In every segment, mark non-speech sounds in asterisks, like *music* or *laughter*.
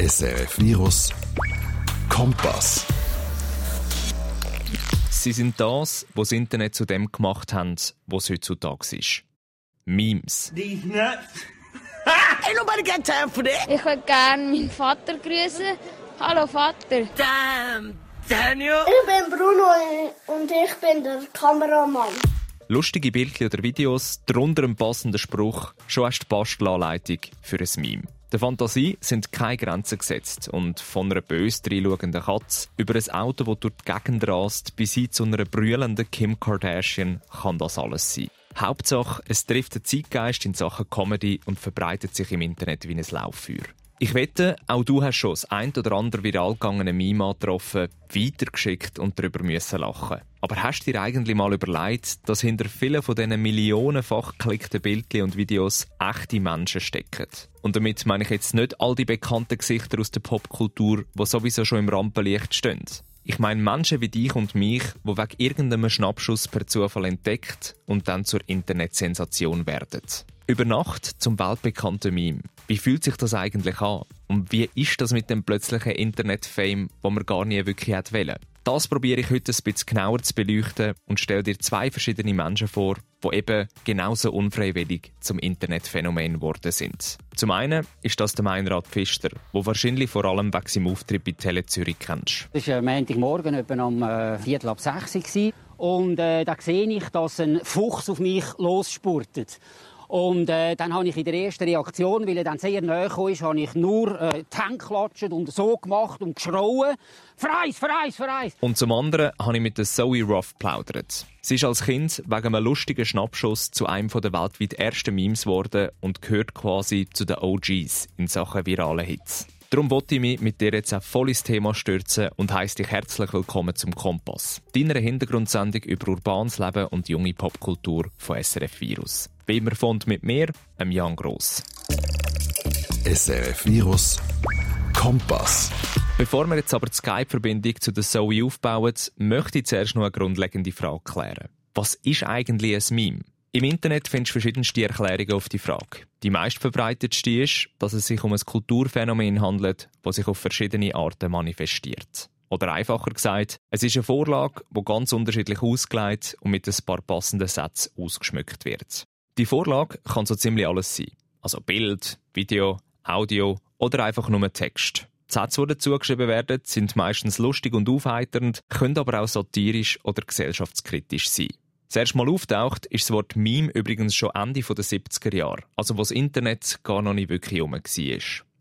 SRF Virus Kompass. Sie sind das, was das Internet zu dem gemacht haben, was es heutzutage ist. Memes. These nuts. Ain't nobody got time for that. Ich würde gerne meinen Vater grüßen. Hallo Vater. Damn, Daniel. Ich bin Bruno und ich bin der Kameramann. Lustige Bildchen oder Videos, darunter ein passender Spruch, schon hast du die Bastelanleitung für ein Meme. Der Fantasie sind keine Grenzen gesetzt und von einer bös dreinschauenden Katze über ein Auto, das durch die Gegend rast, bis hin zu einer brüllenden Kim Kardashian kann das alles sein. Hauptsache, es trifft den Zeitgeist in Sachen Comedy und verbreitet sich im Internet wie ein Lauffeuer. Ich wette, auch du hast schon das ein oder andere viral gegangene Meme angetroffen, weitergeschickt und darüber müssen lachen. Aber hast du dir eigentlich mal überlegt, dass hinter vielen von diesen millionenfach geklickten Bildchen und Videos echte Menschen stecken? Und damit meine ich jetzt nicht all die bekannten Gesichter aus der Popkultur, die sowieso schon im Rampenlicht stehen. Ich meine Menschen wie dich und mich, die wegen irgendeinem Schnappschuss per Zufall entdeckt und dann zur Internetsensation werden. Über Nacht zum weltbekannten Meme. Wie fühlt sich das eigentlich an? Und wie ist das mit dem plötzlichen Internet-Fame, wo man gar nie wirklich hätte wollen? Das probiere ich heute ein bisschen genauer zu beleuchten und stelle dir zwei verschiedene Menschen vor, die eben genauso unfreiwillig zum Internetphänomen geworden sind. Zum einen ist das der Meinrad Pfister, der wahrscheinlich vor allem wegen seinem Auftritt bei Tele Zürich kennst. Das war Montagmorgen etwa um äh, Viertel ab sechs. Und äh, da sehe ich, dass ein Fuchs auf mich losspurtet. Und äh, dann habe ich in der ersten Reaktion, weil er dann sehr nahe ist, habe ich nur äh, die geklatscht und so gemacht und geschrauen. Freis, freis, freis! Und zum anderen habe ich mit der Zoe Ruff plaudert. Sie ist als Kind wegen einem lustigen Schnappschuss zu einem der weltweit ersten Memes geworden und gehört quasi zu den OGs in Sachen virale Hits. Darum wollte ich mich mit dir jetzt auch voll ins Thema stürzen und heisst dich herzlich willkommen zum Kompass. Deiner Hintergrundsendung über urbanes Leben und junge Popkultur von SRF Virus. Fand mit mir, einem Jan Gross. SRF Virus Kompass. Bevor wir jetzt aber die Skype-Verbindung zu der Zoe aufbauen, möchte ich zuerst noch eine grundlegende Frage klären. Was ist eigentlich ein Meme? Im Internet findest du verschiedenste Erklärungen auf die Frage. Die meistverbreitetste ist, dass es sich um ein Kulturphänomen handelt, das sich auf verschiedene Arten manifestiert. Oder einfacher gesagt, es ist eine Vorlage, die ganz unterschiedlich ausgelegt und mit ein paar passenden Sätzen ausgeschmückt wird. Die Vorlage kann so ziemlich alles sein. Also Bild, Video, Audio oder einfach nur Text. Die Sätze, die dazugeschrieben werden, sind meistens lustig und aufheiternd, können aber auch satirisch oder gesellschaftskritisch sein. Das erste Mal auftaucht ist das Wort Meme übrigens schon Ende der 70er Jahre, also wo das Internet gar noch nicht wirklich herum war.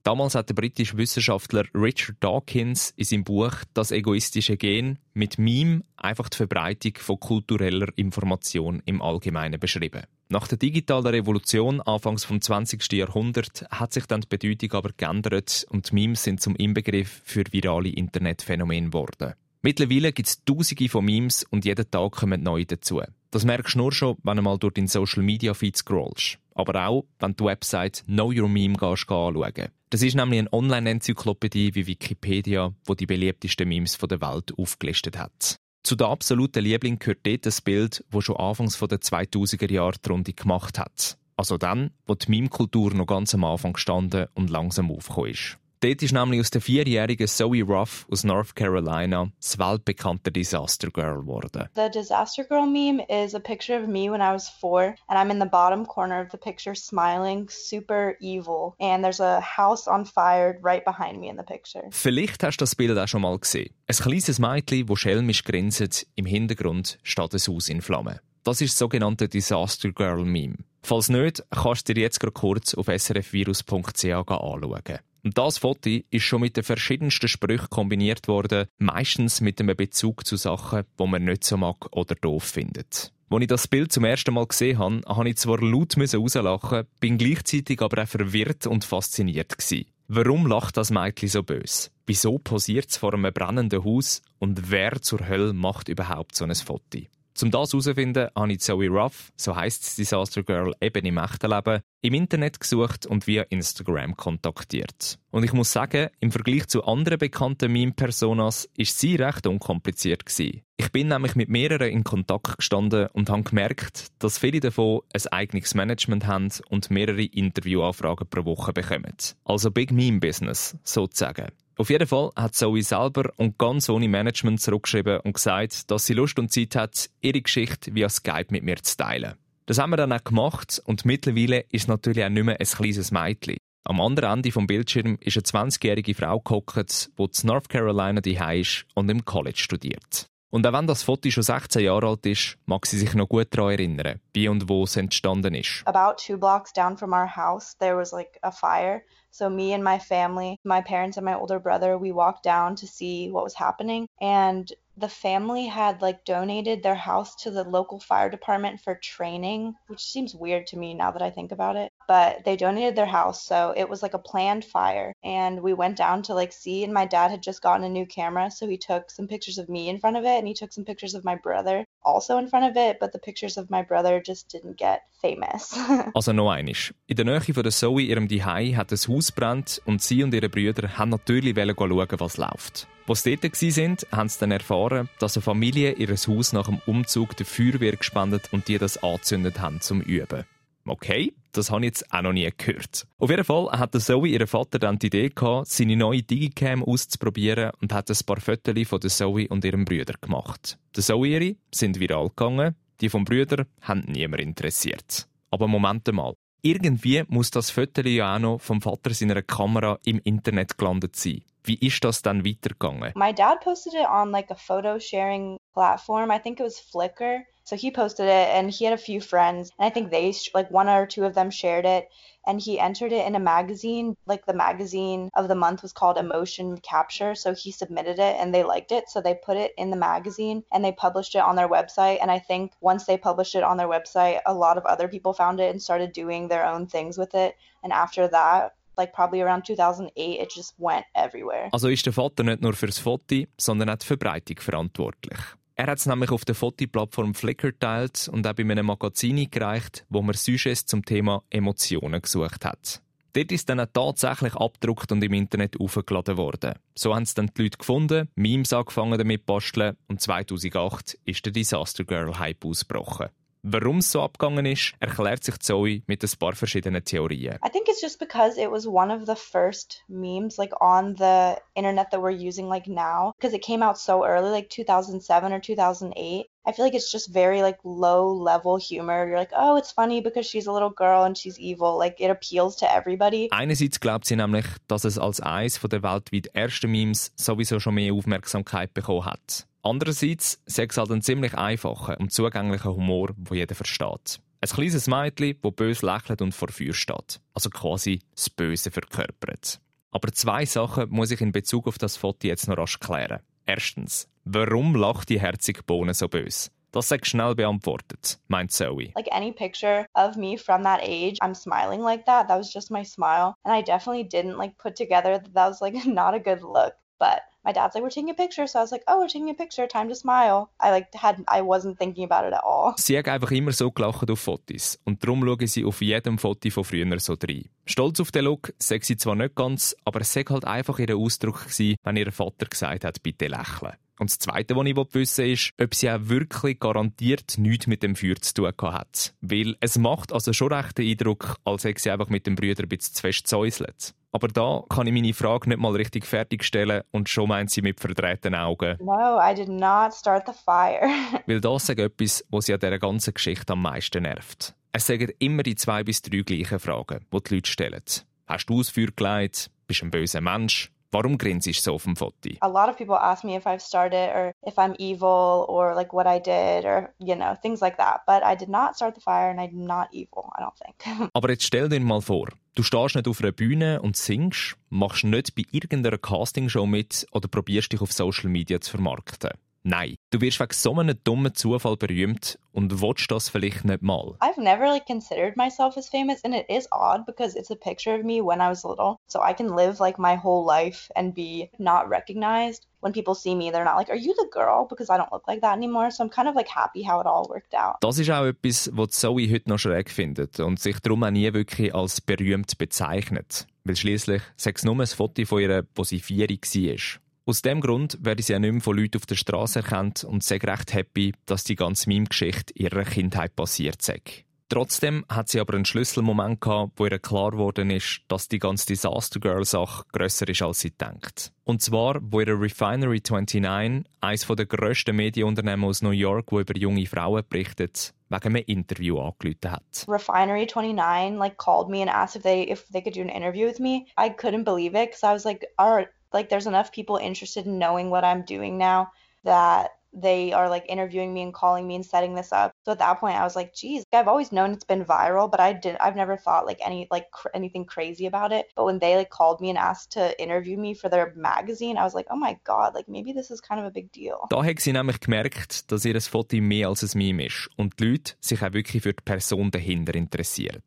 Damals hat der britische Wissenschaftler Richard Dawkins in seinem Buch Das egoistische Gen mit Meme einfach die Verbreitung von kultureller Information im Allgemeinen beschrieben. Nach der digitalen Revolution Anfangs vom 20. Jahrhundert hat sich dann die Bedeutung aber geändert und Memes sind zum Inbegriff für virale Internetphänomene geworden. Mittlerweile gibt es tausende von Memes und jeden Tag kommen neue dazu. Das merkst du nur schon, wenn du mal durch den Social Media Feed scrollst. Aber auch, wenn du die Website Know Your Meme anschauen. Das ist nämlich eine Online-Enzyklopädie wie Wikipedia, wo die beliebtesten Memes der Welt aufgelistet hat. Zu der absoluten Liebling gehört dort das Bild, das schon anfangs der 2000er Jahre die Runde gemacht hat. Also dann, wo die Meme-Kultur noch ganz am Anfang gestanden und langsam aufgekommen ist. Dort ist nämlich aus der vierjährigen Zoe Ruff aus North Carolina das weltbekannte Disaster Girl geworden. The Disaster Girl meme is a picture of me when I was four, and I'm in the bottom corner of the picture smiling, super evil. And there's a house on fire right behind me in the picture. Vielleicht hast du das Bild auch schon mal gesehen. Ein kleines Mädchen, das schelmisch grinset, im Hintergrund steht ein Haus in Flammen. Das ist das sogenannte Disaster Girl Meme. Falls nicht, kannst du dir jetzt kurz auf srfvirus.ch anschauen. Und das Foto ist schon mit den verschiedensten Sprüchen kombiniert worden, meistens mit einem Bezug zu Sachen, die man nicht so mag oder doof findet. Als ich das Bild zum ersten Mal gesehen habe, habe ich zwar laut rauslachen, bin gleichzeitig aber auch verwirrt und fasziniert gewesen. Warum lacht das Mädchen so bös? Wieso posiert es vor einem brennenden Haus? Und wer zur Hölle macht überhaupt so ein Foto? Um das herauszufinden, habe ich Zoe Ruff, so heisst Disaster Girl eben im echten Leben, im Internet gesucht und via Instagram kontaktiert. Und ich muss sagen, im Vergleich zu anderen bekannten Meme-Personas ist sie recht unkompliziert gewesen. Ich bin nämlich mit mehreren in Kontakt gestanden und habe gemerkt, dass viele davon ein eigenes Management haben und mehrere Interviewanfragen pro Woche bekommen. Also Big Meme Business, sozusagen. Auf jeden Fall hat Zoe selber und ganz ohne Management zurückgeschrieben und gesagt, dass sie Lust und Zeit hat, ihre Geschichte via Skype mit mir zu teilen. Das haben wir dann auch gemacht und mittlerweile ist natürlich auch nicht mehr ein kleines Mädchen. Am anderen Ende vom Bildschirm ist eine 20-jährige Frau gehockt, die in North Carolina daheim ist und im College studiert. Und auch wenn das Foto schon 16 Jahre alt ist, mag sie sich noch gut daran erinnern, wie und wo es entstanden ist. About two blocks down from our house, there was like a fire. So me and my family, my parents and my older brother, we walked down to see what was happening. And the family had like donated their house to the local fire department for training, which seems weird to me now that I think about it. But they donated their house, so it was like a planned fire. And we went down to like see, and my dad had just gotten a new camera, so he took some pictures of me in front of it, and he took some pictures of my brother also in front of it, but the pictures of my brother just didn't get famous. *laughs* also noch einisch. In der Nähe von der Zoe, ihrem Dihei, hat ein Haus brennt und sie und ihre Brüder haben natürlich schauen, was läuft. Als sie dort waren, haben sie dann erfahren, dass eine Familie ihr Haus nach dem Umzug der Feuerwehr gespendet und die das angezündet haben zum Üben. Okay, das habe ich jetzt auch noch nie gehört. Auf jeden Fall hat Zoe ihren Vater dann die Idee gehabt, seine neue Digicam auszuprobieren und hat ein paar Fotos von Zoe und ihrem Brüder gemacht. Die Zoe ihre sind viral gegangen, die vom Brüder haben niemand interessiert. Aber Moment mal. Irgendwie muss das Foto ja auch noch vom Vater seiner Kamera im Internet gelandet sein. Wie ist das dann weitergegangen? My dad posted it on like a photo sharing platform. I think it was Flickr. So he posted it and he had a few friends and I think they like one or two of them shared it and he entered it in a magazine. Like the magazine of the month was called Emotion Capture. So he submitted it and they liked it. So they put it in the magazine and they published it on their website. And I think once they published it on their website, a lot of other people found it and started doing their own things with it. And after that, like probably around 2008, it just went everywhere. Also ist der Vater nicht nur fürs Foto, sondern auch die Verbreitung verantwortlich. Er hat es nämlich auf der Fotoplattform Flickr geteilt und auch bei einem Magazin eingereicht, wo man Sujets zum Thema Emotionen gesucht hat. Dort ist dann tatsächlich abgedruckt und im Internet aufgeladen worden. So haben es dann die Leute gefunden, Memes angefangen damit basteln und 2008 ist der Disaster Girl Hype ausgebrochen. Warum es so abgegangen ist, erklärt sich Zoe mit ein paar verschiedenen Theorien. I think it's just because it was one of the first memes like on the internet that we're using like now because it came out so early like 2007 or 2008. I feel like it's just very like low level humor. You're like, oh, it's funny because she's a little girl and she's evil. Like it appeals to everybody. Einerseits glaubt sie nämlich, dass es als eines der weltweit ersten Memes sowieso schon mehr Aufmerksamkeit bekommen hat. Andererseits sagt es halt einen ziemlich einfachen und zugänglichen Humor, wo jeder versteht. Ein kleines Mädchen, das böse lächelt und vor Feuer steht. Also quasi das Böse verkörpert. Aber zwei Sachen muss ich in Bezug auf das Foto jetzt noch rasch klären. Erstens, warum lacht die herzige Bohne so böse? Das sagt schnell beantwortet, meint Zoe. Like any picture of me from that age, I'm smiling like that. That was just my smile. And I definitely didn't like put together that that was like *laughs* not a good look. But my dad's like, we're taking a picture. So I was like, oh, we're taking a picture. Time to smile. I like had, I wasn't thinking about it at all. Sie hat einfach immer so gelacht auf Fotos. Und darum schaue sie auf jedem Foto von früher so rein. Stolz auf den Look, sagt sie zwar nicht ganz, aber es war halt einfach ihr Ausdruck gewesen, wenn ihr Vater gesagt hat, bitte lächeln. Und das Zweite, was ich wissen will, ist, ob sie auch wirklich garantiert nichts mit dem Feuer zu tun hat. Weil es macht also schon recht den Eindruck, als hätte sie einfach mit dem Brüder ein bisschen zu fest zäuselt. Aber da kann ich meine Frage nicht mal richtig fertigstellen und schon meint sie mit verdrehten Augen. No, I did not start the fire. *laughs* Weil das ist etwas, was sie an dieser ganzen Geschichte am meisten nervt. Es sagen immer die zwei bis drei gleichen Fragen, die die Leute stellen. Hast du das Feuer gelegt? Bist du ein böser Mensch? Warum grinst du so auf dem Foto? A lot of people ask me if I've started or if I'm evil or like what I did or you know things like that. But I did not start the fire and I'm not evil. I don't think. *laughs* Aber jetzt stell dir mal vor, du stehst nicht auf einer Bühne und singst, machst nicht bei irgendeiner Castingshow mit oder probierst dich auf Social Media zu vermarkten. Nein, du wirst wegen so einem dummen Zufall berühmt und willst das vielleicht nicht mal. I've never like considered myself as famous and it is odd because it's a picture of me when I was little. So I can live like my whole life and be not recognized. When people see me, they're not like, "Are you the girl?" because I don't look like that anymore. So I'm kind of like happy how it all worked out. Das ist auch etwas, was Zoe heute noch schräg findet und sich darum auch nie wirklich als berühmt bezeichnet. Weil schließlich sechs nur ein Foto von ihr, wo sie vier war. Aus dem Grund werde sie ja nicht mehr von Leuten auf der Straße erkannt und sehr recht happy, dass die ganze Meme-Geschichte ihrer Kindheit passiert sei. Trotzdem hat sie aber einen Schlüsselmoment gehabt, wo ihr klar geworden ist, dass die ganze Disaster Girl Sache grösser ist, als sie denkt. Und zwar, wo ihre Refinery 29, eines der grössten Medienunternehmen aus New York, wo über junge Frauen berichtet, wegen einem Interview angerufen hat. Refinery 29 like called me and asked if they if they could do an interview with me. I couldn't believe it because I was like, right, like there's enough people interested in knowing what I'm doing now that they are like interviewing me and calling me and setting this up. So at that point I was like, geez, I've always known it's been viral, but I did I've never thought like any like cr- anything crazy about it. But when they like called me and asked to interview me for their magazine, I was like, oh my god, like maybe this is kind of a big deal. Da hat sie nämlich gemerkt, dass ihr Foto mehr als ein Meme ist und die Leute sich auch wirklich für die Person dahinter interessieren.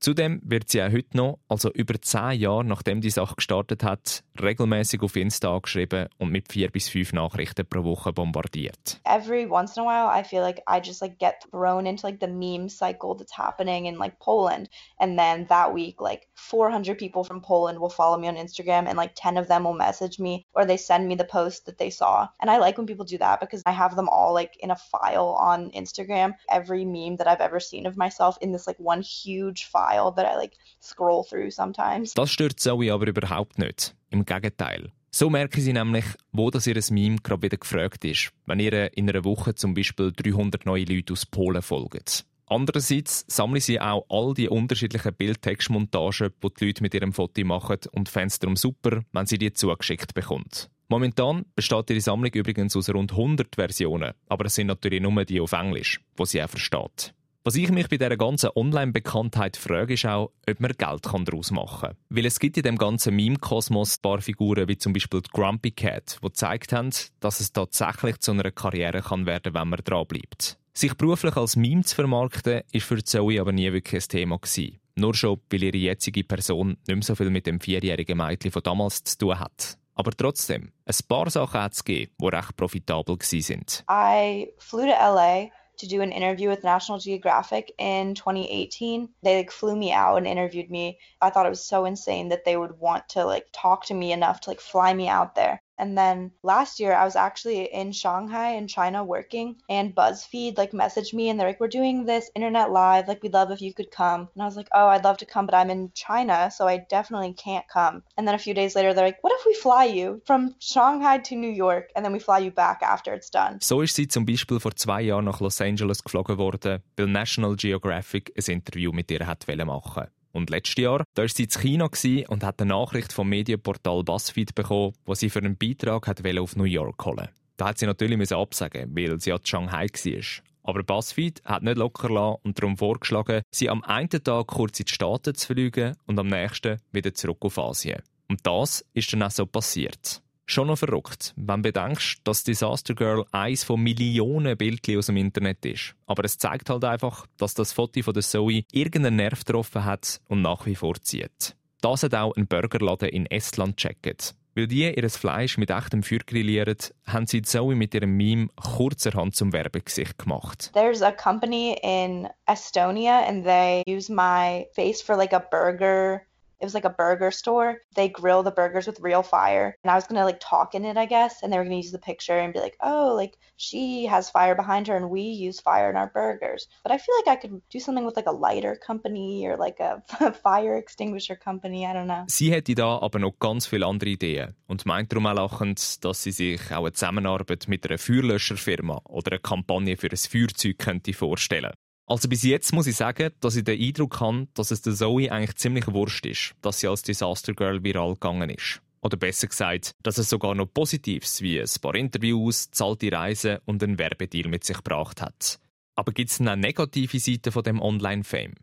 Zudem wird sie auch heute noch, also über zehn Jahre nachdem die Sache gestartet hat, regelmäßig auf Insta angeschrieben und mit vier bis fünf Nachrichten pro Woche bombardiert. Every once in a while, I feel like I just like get thrown into like the meme cycle that's happening in like Poland, and then that week, like 400 people from Poland will follow me on Instagram, and like 10 of them will message me or they send me the post that they saw. And I like when people do that because I have them all like in a file on Instagram. Every meme that I've ever seen of myself in this like one huge file that I like scroll through sometimes. Das stört Zoe aber überhaupt nicht. Im Gegenteil. So merken sie nämlich, wo das ihr Meme gerade wieder gefragt ist, wenn ihr in einer Woche zum Beispiel 300 neue Leute aus Polen folgt. Andererseits sammeln sie auch all die unterschiedlichen Bildtextmontagen, die die Leute mit ihrem Foto machen und Fans darum super, wenn sie die zugeschickt bekommt. Momentan besteht ihre Sammlung übrigens aus rund 100 Versionen, aber es sind natürlich nur die auf Englisch, wo sie auch versteht. Was ich mich bei dieser ganzen Online-Bekanntheit frage, ist auch, ob man Geld daraus machen kann. Weil es gibt in dem ganzen Meme-Kosmos ein paar Figuren, wie zum Beispiel die Grumpy Cat, die gezeigt haben, dass es tatsächlich zu einer Karriere kann werden wenn man dranbleibt. Sich beruflich als Meme zu vermarkten, ist für Zoe aber nie wirklich ein Thema gewesen. Nur schon, weil ihre jetzige Person nicht mehr so viel mit dem vierjährigen Mädchen von damals zu tun hat. Aber trotzdem, ein paar Sachen hat es gegeben, die recht profitabel waren. I flew to LA to do an interview with National Geographic in 2018. They like flew me out and interviewed me. I thought it was so insane that they would want to like talk to me enough to like fly me out there. And then last year I was actually in Shanghai in China working and BuzzFeed like messaged me and they're like, We're doing this internet live, like we'd love if you could come. And I was like, Oh, I'd love to come, but I'm in China, so I definitely can't come. And then a few days later they're like, What if we fly you from Shanghai to New York and then we fly you back after it's done? So ist sie zum Beispiel vor zwei Jahren nach Los Angeles geflogen worden, weil National Geographic ein Interview mit ihr hat machen Und letztes Jahr da war sie in China und hat eine Nachricht vom Medienportal BuzzFeed bekommen, wo sie für einen Beitrag hat auf New York holen Da hat sie natürlich absagen weil sie ja in Shanghai war. Aber BuzzFeed hat nicht locker lassen und darum vorgeschlagen, sie am einen Tag kurz in die Staaten zu fliegen und am nächsten wieder zurück auf Asien. Und das ist dann auch so passiert. Schon noch verrückt, wenn du bedenkst, dass Disaster Girl eins von Millionen Bildchen aus dem Internet ist. Aber es zeigt halt einfach, dass das Foto von der Zoe irgendeinen Nerv getroffen hat und nach wie vor zieht. Das hat auch ein Burgerladen in Estland gecheckt. Weil die ihr Fleisch mit echtem Feuer grillieren, haben sie Zoe mit ihrem Meme kurzerhand zum Werbegesicht gemacht. There's a company in Estonia and they use my face for like a burger it was like a burger store. They grill the burgers with real fire. And I was gonna like talk in it, I guess, and they were gonna use the picture and be like, oh, like she has fire behind her and we use fire in our burgers. But I feel like I could do something with like a lighter company or like a *laughs* fire extinguisher company. I don't know. Sie hätte da aber noch ganz viele andere Ideen und meint darum auch lachend, dass sie sich auch eine Zusammenarbeit mit einer Feuerlöscherfirma oder eine Kampagne für ein Feuerzeug könnte vorstellen. Also bis jetzt muss ich sagen, dass ich den Eindruck habe, dass es der Zoe eigentlich ziemlich wurscht ist, dass sie als Disaster Girl viral gegangen ist. Oder besser gesagt, dass es sogar noch Positives wie ein paar Interviews, zahlte Reisen und einen Werbedeal mit sich gebracht hat. Aber gibt es denn negative Seiten von dem Online-Fame?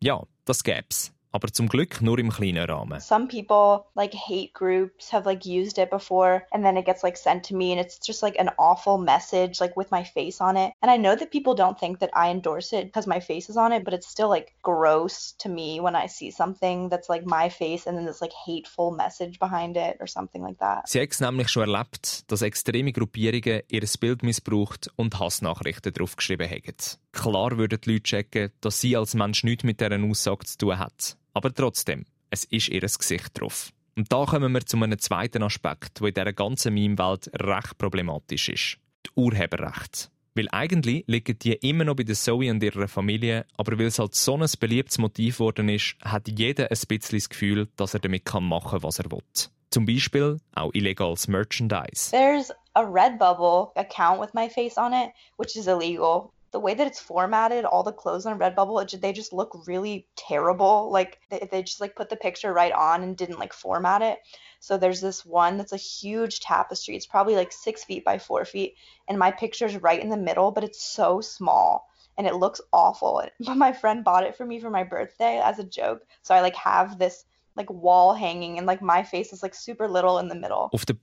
Ja, das gäb's. Aber zum Glück nur im kleinen Rahmen. Some people, like hate groups, have like used it before and then it gets like sent to me and it's just like an awful message, like with my face on it. And I know that people don't think that I endorse it because my face is on it, but it's still like gross to me when I see something that's like my face and then this like hateful message behind it or something like that. Sie hat es nämlich schon erlebt, dass extreme Gruppierungen ihr Bild missbraucht und Hassnachrichten drauf geschrieben haben. Klar würden die Leute checken, dass sie als Mensch nichts mit dieser Aussage zu tun hat. Aber trotzdem, es ist ihr Gesicht drauf. Und da kommen wir zu einem zweiten Aspekt, der in dieser ganzen Meme-Welt recht problematisch ist. Die Urheberrechte. Weil eigentlich liegen die immer noch bei der Zoe und ihrer Familie, aber weil es halt so ein beliebtes Motiv geworden ist, hat jeder ein bisschen das Gefühl, dass er damit machen kann, was er will. Zum Beispiel auch illegales Merchandise. There's a Redbubble account with my face on it, which is illegal. The way that it's formatted, all the clothes on Redbubble, it, they just look really terrible. Like they, they just like put the picture right on and didn't like format it. So there's this one that's a huge tapestry. It's probably like six feet by four feet, and my picture's right in the middle, but it's so small and it looks awful. *laughs* But my friend bought it for me for my birthday as a joke. So I like have this like wall hanging and like my face is like super little in the middle. Auf der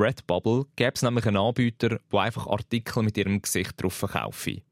Redbubble nämlich einen Anbieter, einfach Artikel mit ihrem Gesicht drauf.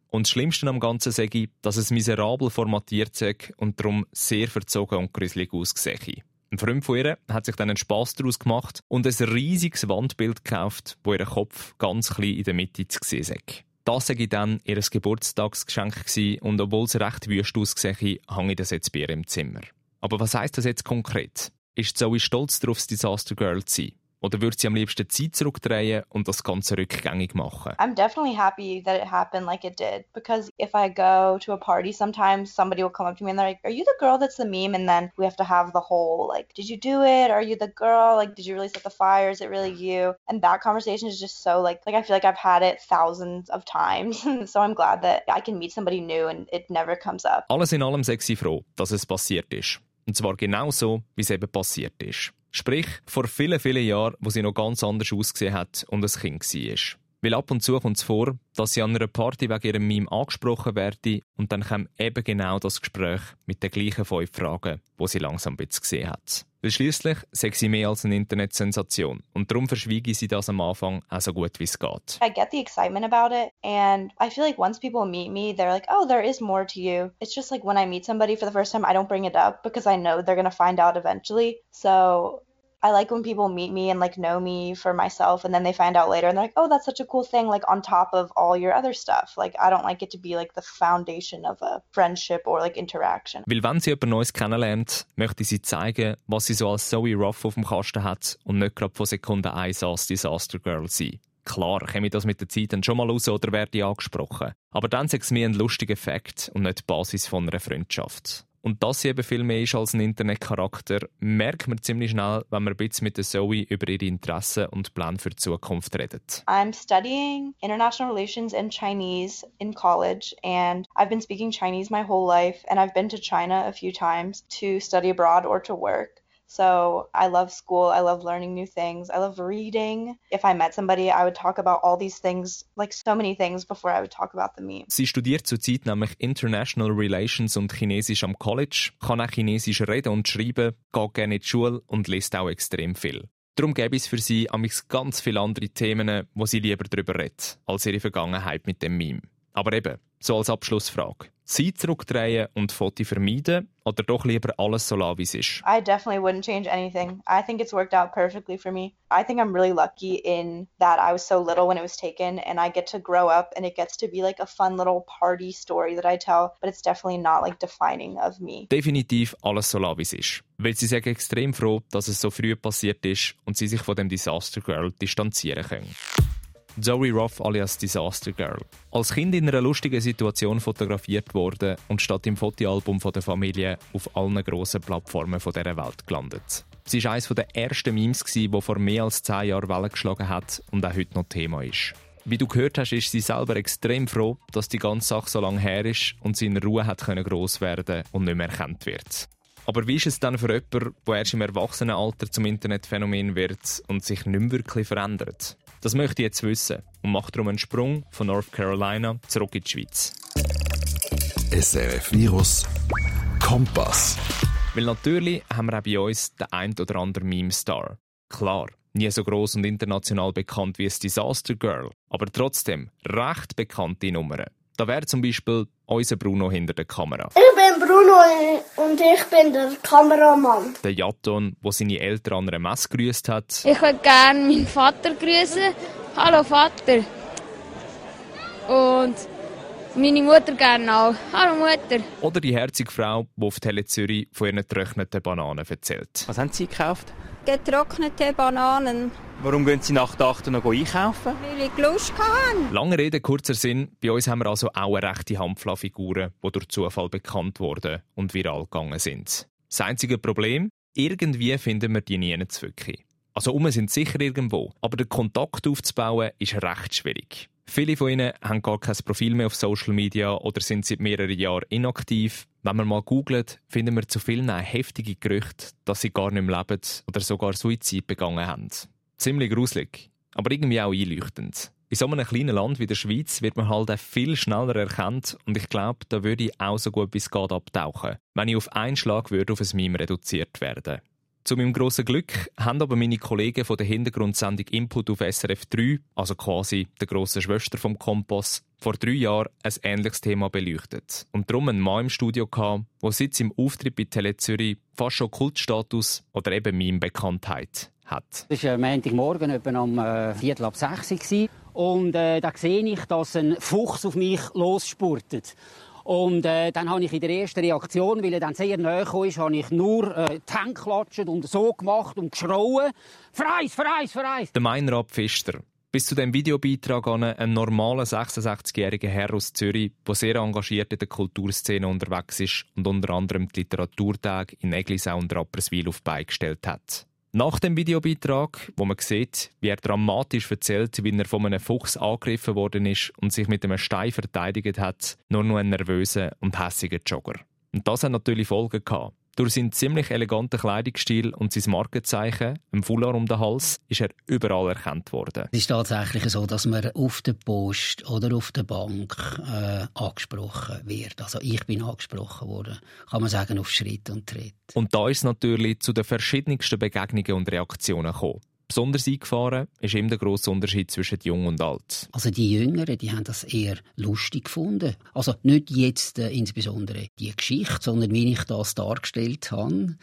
Und das Schlimmste am Ganzen ich, dass es miserabel formatiert sei und darum sehr verzogen und gruselig aussehe. Ein Freund von ihr hat sich dann einen Spass daraus gemacht und ein riesiges Wandbild gekauft, wo ihr Kopf ganz klein in der Mitte zu sehen sei. Das sei dann ihr Geburtstagsgeschenk gewesen und obwohl es recht wüst aussehe, hänge ich das jetzt bei ihr im Zimmer. Aber was heißt das jetzt konkret? Ist Zoe stolz darauf, das Disaster Girl zu sein? Oder würde sie am liebsten Zeit zurückdrehen und das Ganze rückgängig machen? I'm definitely happy that it happened like it did. Because if I go to a party, sometimes somebody will come up to me and they're like, Are you the girl that's the meme? And then we have to have the whole, like, Did you do it? Are you the girl? Like, did you really set the fire? Is it really you? And that conversation is just so, like, like I feel like I've had it thousands of times. *laughs* so I'm glad that I can meet somebody new and it never comes up. Alles in allem sexy froh, dass es passiert ist. Und zwar genau so, wie es eben passiert ist. Sprich, vor vielen, vielen Jahren, wo sie noch ganz anders ausgesehen hat und ein Kind war. Weil ab und zu kommt es vor, dass sie an einer Party wegen ihrem Meme angesprochen werde und dann kommt eben genau das Gespräch mit den gleichen fünf Fragen, wo sie langsam ein bisschen gesehen hat. Weil schliesslich sei sie mehr als eine Internetsensation und darum verschwiege sie das am Anfang auch so gut wie es geht. I get the excitement about it and I feel like once people meet me, they're like, oh, there is more to you. It's just like when I meet somebody for the first time, I don't bring it up because I know they're to find out eventually. So I like when people meet me and like know me for myself and then they find out later and they're like, oh, that's such a cool thing, like on top of all your other stuff. Like, I don't like it to be like the foundation of a friendship or like interaction. Weil wenn sie jemand Neues kennenlernt, möchte sie zeigen, was sie so als Zoe Ruff auf dem Kasten hat und nicht gerade von Sekunde 1 als Disaster Girl sein. Klar, käme das mit der Zeit dann schon mal raus oder werde ich angesprochen. Aber dann ist es mir ein lustiger Effekt und nicht die Basis von einer Freundschaft. Und dass sie eben viel mehr ist als ein Internetcharakter, merkt man ziemlich schnell, wenn man ein bisschen mit der Zoe über ihre Interessen und Pläne für die Zukunft redet. I'm studying international relations and Chinese in college and I've been speaking Chinese my whole life and I've been to China a few times to study abroad or to work. So I love school. I love learning new things. I love reading. If I met somebody, I would talk about all these things, like so many things, before I would talk about the meme. Sie studiert zurzeit nämlich International Relations und Chinesisch am College, kann auch Chinesisch reden und schreiben, geht gerne in die Schule und liest auch extrem viel. Darum gäbe es für sie amigs ganz viele andere Themen, wo sie lieber darüber redet, als ihre Vergangenheit mit dem Meme. Aber eben, so als Abschlussfrage. Zeit zurückdrehen und Foto vermeiden oder doch lieber alles so lassen, wie es ist? I definitely wouldn't change anything. I think it's worked out perfectly for me. I think I'm really lucky in that I was so little when it was taken and I get to grow up and it gets to be like a fun little party story that I tell, but it's definitely not like defining of me. Definitiv alles so lassen, wie es ist. Weil sie sagen extrem froh, dass es so früh passiert ist und sie sich von dem Disaster Girl distanzieren können. Zoe Ruff alias Disaster Girl. Als Kind in einer lustigen Situation fotografiert worden und statt im Fotoalbum der Familie auf allen grossen Plattformen dieser Welt gelandet. Sie war eines der ersten Memes, das vor mehr als zehn Jahren Wellen geschlagen hat und auch heute noch Thema ist. Wie du gehört hast, ist sie selber extrem froh, dass die ganze Sache so lange her ist und sie in Ruhe hat können gross werden und nicht mehr erkannt wird. Aber wie ist es dann für jemanden, der erst im Erwachsenenalter zum Internetphänomen wird und sich nicht mehr wirklich verändert? Das möchte ich jetzt wissen und mache darum einen Sprung von North Carolina zurück in die Schweiz. SRF Virus Kompass. Weil natürlich haben wir auch bei uns den ein oder anderen Meme-Star. Klar, nie so groß und international bekannt wie das Disaster Girl, aber trotzdem recht bekannte Nummern. Da wäre zum Beispiel unser Bruno hinter der Kamera. Ich bin Bruno und ich bin der Kameramann. Der Jaton, der seine Eltern an einer Messe grüßt hat. Ich würde gerne meinen Vater grüßen. Hallo Vater. Und meine Mutter gerne auch. Hallo Mutter. Oder die herzige Frau, die auf Tele Zürich von ihren getrockneten Bananen erzählt. Was haben Sie gekauft? Getrocknete Bananen, Warum gehen Sie nach der 8 noch einkaufen? weil ich Lust hatte. Lange Rede, kurzer Sinn. Bei uns haben wir also auch eine rechte Handvoll Figuren, die durch Zufall bekannt wurden und viral gegangen sind. Das einzige Problem? Irgendwie finden wir die nie wirklich. Also um sind sicher irgendwo, aber den Kontakt aufzubauen ist recht schwierig. Viele von ihnen haben gar kein Profil mehr auf Social Media oder sind seit mehreren Jahren inaktiv. Wenn man mal googelt, finden wir zu vielen heftige Gerüchte, dass sie gar nicht mehr leben oder sogar Suizid begangen haben. Ziemlich gruselig, aber irgendwie auch einleuchtend. In so einem kleinen Land wie der Schweiz wird man halt auch viel schneller erkannt und ich glaube, da würde ich auch so gut bis geht abtauchen, wenn ich auf einen Schlag würde auf ein Meme reduziert werden. Zu meinem grossen Glück haben aber meine Kollegen von der Hintergrundsendung Input auf SRF 3, also quasi der grossen Schwester vom Kompass, vor drei Jahren ein ähnliches Thema beleuchtet. Und darum einen Mann im Studio hatte, der seit seinem Auftritt bei Tele Zürich fast schon Kultstatus oder eben Meme-Bekanntheit hat. Es war Montagmorgen etwa um äh, Viertel ab sechs. Und äh, da sehe ich, dass ein Fuchs auf mich losspurtet. Und äh, dann habe ich in der ersten Reaktion, weil er dann sehr nahe ist, habe ich nur äh, die geklatscht und so gemacht und geschrauen. Freis, freis, freis! Der Meinrad Pfister. Bis zu dem Videobeitrag an ein normaler 66-jähriger Herr aus Zürich, der sehr engagiert in der Kulturszene unterwegs ist und unter anderem die Literaturtage in Eglisau und Rapperswil auf beigestellt hat. Nach dem Videobeitrag, wo man sieht, wie er dramatisch erzählt, wie er von einem Fuchs angegriffen worden ist und sich mit einem Stein verteidigt hat, nur noch ein nervöser und hässiger Jogger. Und das hat natürlich Folgen gehabt. Durch seinen ziemlich eleganten Kleidungsstil und sein Markenzeichen, ein Foulard um den Hals, ist er überall erkannt worden. Es ist tatsächlich so, dass man auf der Post oder auf der Bank äh, angesprochen wird. Also ich bin angesprochen worden, kann man sagen, auf Schritt und Tritt. Und da ist es natürlich zu den verschiedensten Begegnungen und Reaktionen gekommen. Besonders eingefahren ist eben der grosse Unterschied zwischen Jung und Alt. Also die Jüngeren, die haben das eher lustig gefunden. Also nicht jetzt äh, insbesondere die Geschichte, sondern wie ich das dargestellt habe.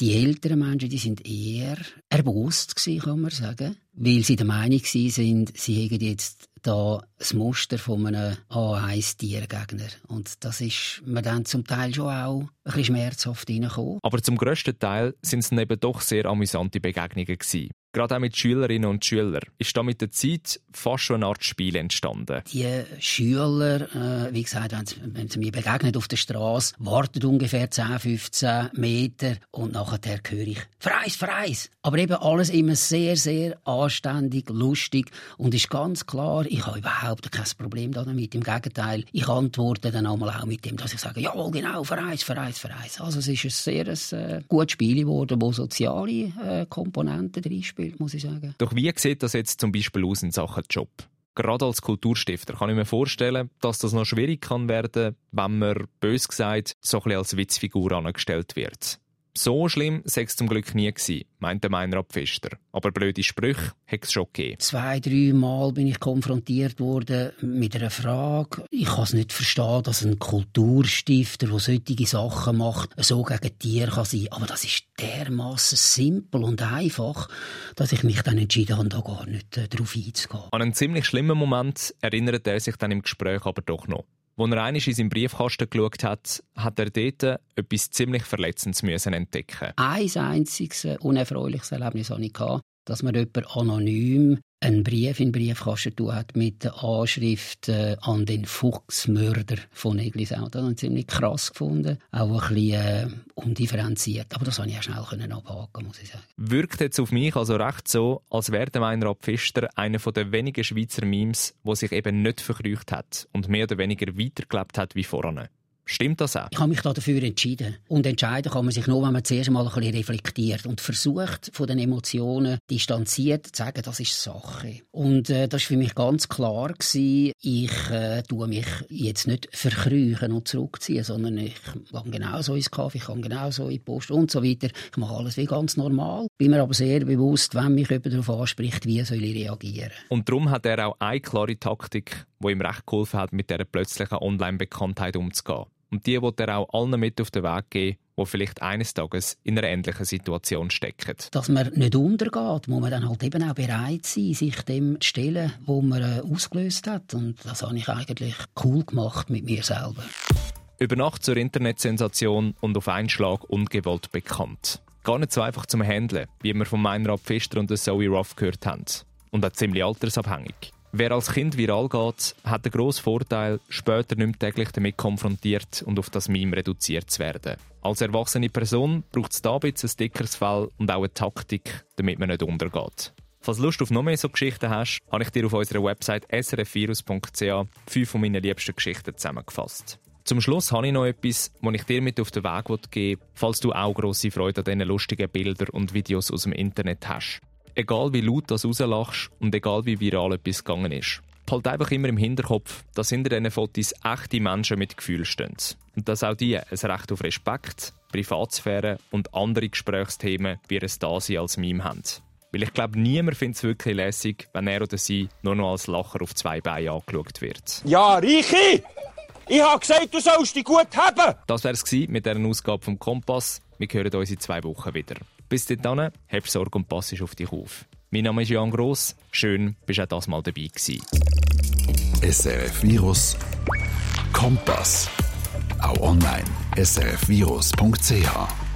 Die älteren Menschen, die sind eher erbost gewesen, kann man sagen, weil sie der Meinung sind, sie hätten jetzt da das Muster von einem A1-Tiergegner. Und das ist mir dann zum Teil schon auch ein bisschen schmerzhaft reingekommen. Aber zum grössten Teil sind es eben doch sehr amüsante Begegnungen gewesen. Gerade auch mit Schülerinnen und Schülern ist da mit der Zeit fast schon eine Art Spiel entstanden. Die Schüler, äh, wie gesagt, wenn sie, mir begegnen auf der Straße, warten ungefähr 10, 15 Meter und nachher höre ich «Freis, Freis!» Aber eben alles immer sehr, sehr anständig, lustig und ist ganz klar, ich habe überhaupt kein Problem damit. Im Gegenteil, ich antworte dann einmal auch mit dem, dass ich sage «Jawohl, genau, Freis, Freis, Freis!» Also es ist ein sehr ein, äh, gutes Spiel geworden, wo soziale äh, Komponenten drin spielt, muss ich sagen. Doch wie sieht das jetzt zum Beispiel aus in Sachen Job? Gerade als Kulturstifter kann ich mir vorstellen, dass das noch schwierig kann werden, wenn man, bös gesagt, so ein bisschen als Witzfigur angestellt wird. So schlimm sei es zum Glück nie gewesen, meinte Meinrad Pfister. Aber blöde Sprüche hat es schon gegeben. Zwei, drei Mal bin ich konfrontiert worden mit einer Frage. Ich kann es nicht verstehen, dass ein Kulturstifter, der solche Sachen macht, so gegen Tiere kann sein. Aber das ist dermaßen simpel und einfach, dass ich mich dann entschieden habe, da gar nicht äh, darauf einzugehen. An einen ziemlich schlimmen Moment erinnert er sich dann im Gespräch aber doch noch. Als er einmal in seinen Briefkasten geschaut hat, hat er dort etwas ziemlich Verletzendes müssen entdecken. Ein einziges unerfreuliches Erlebnis hatte ich, dass mir jemand anonym einen Brief in Briefkasten tun hat mit der Anschrift äh, an den Fuchsmörder von Eglisau. Das habe ich ziemlich krass gefunden. Auch ein bisschen äh, undifferenziert. Aber das konnte ich auch schnell abhaken, muss ich sagen. Wirkt jetzt auf mich also recht so, als wäre der Meinrad Pfister einer der wenigen Schweizer Memes, wo sich eben nicht verkreucht hat und mehr oder weniger weitergelebt hat wie vorne. Stimmt das auch? Ich habe mich da dafür entschieden. Und entscheiden kann man sich nur, wenn man zuerst mal ein bisschen reflektiert und versucht, von den Emotionen distanziert zu sagen, das ist Sache. Und äh, das war für mich ganz klar gewesen, ich äh, tue mich jetzt nicht verkrüchen und zurückziehen, sondern ich gehe genauso ins Kaffee, ich gehe genauso in die Post und so weiter. Ich mache alles wie ganz normal. Bin mir aber sehr bewusst, wenn mich jemand darauf anspricht, wie soll ich reagieren. Und darum hat er auch eine klare Taktik, die ihm recht geholfen hat, mit dieser plötzlichen Online-Bekanntheit umzugehen. Und die wird er auch allen mit auf den Weg geben, die vielleicht eines Tages in einer ähnlichen Situation stecken. Dass man nicht untergeht, muss man dann halt eben auch bereit sein, sich dem zu stellen, wo man äh, ausgelöst hat. Und das habe ich eigentlich cool gemacht mit mir selber. Über Nacht zur Internetsensation und auf einen Schlag ungewollt bekannt. Gar nicht so einfach zum Handeln, wie wir von Meinrad Pfister und Zoe Ruff gehört haben. Und auch ziemlich altersabhängig. Wer als Kind viral geht, hat den grossen Vorteil, später nicht mehr täglich damit konfrontiert und auf das Meme reduziert zu werden. Als erwachsene Person braucht es da ein bisschen ein dickeres Fell und auch eine Taktik, damit man nicht untergeht. Falls du Lust auf noch mehr so Geschichten hast, habe ich dir auf unserer Website srfvirus.ch fünf von meinen liebsten Geschichten zusammengefasst. Zum Schluss habe ich noch etwas, das ich dir mit auf den Weg geben will, falls du auch grosse Freude an diesen lustigen Bildern und Videos aus dem Internet hast egal wie laut das rauslachst und egal wie viral etwas gegangen ist. Halt einfach immer im Hinterkopf, dass hinter diesen Fotos echte Menschen mit Gefühl stehen. Und dass auch die ein Recht auf Respekt, Privatsphäre und andere Gesprächsthemen wie ein Dasein als Meme haben. Weil ich glaube, niemand findet es wirklich lässig, wenn er oder sie nur noch als Lacher auf zwei Beine angeschaut wird. Ja, Reiche! Ich habe gesagt, du sollst dich gut haben! Das wäre es mit dieser Ausgabe vom Kompass. Wir hören uns in zwei Wochen wieder. Bis dahin, hab Sorge und passisch auf dich auf. Mein Name ist Jan Gross. Schön, bist auch das mal dabei gewesen. SRF Virus Kompass. Auch online srfvirus.ch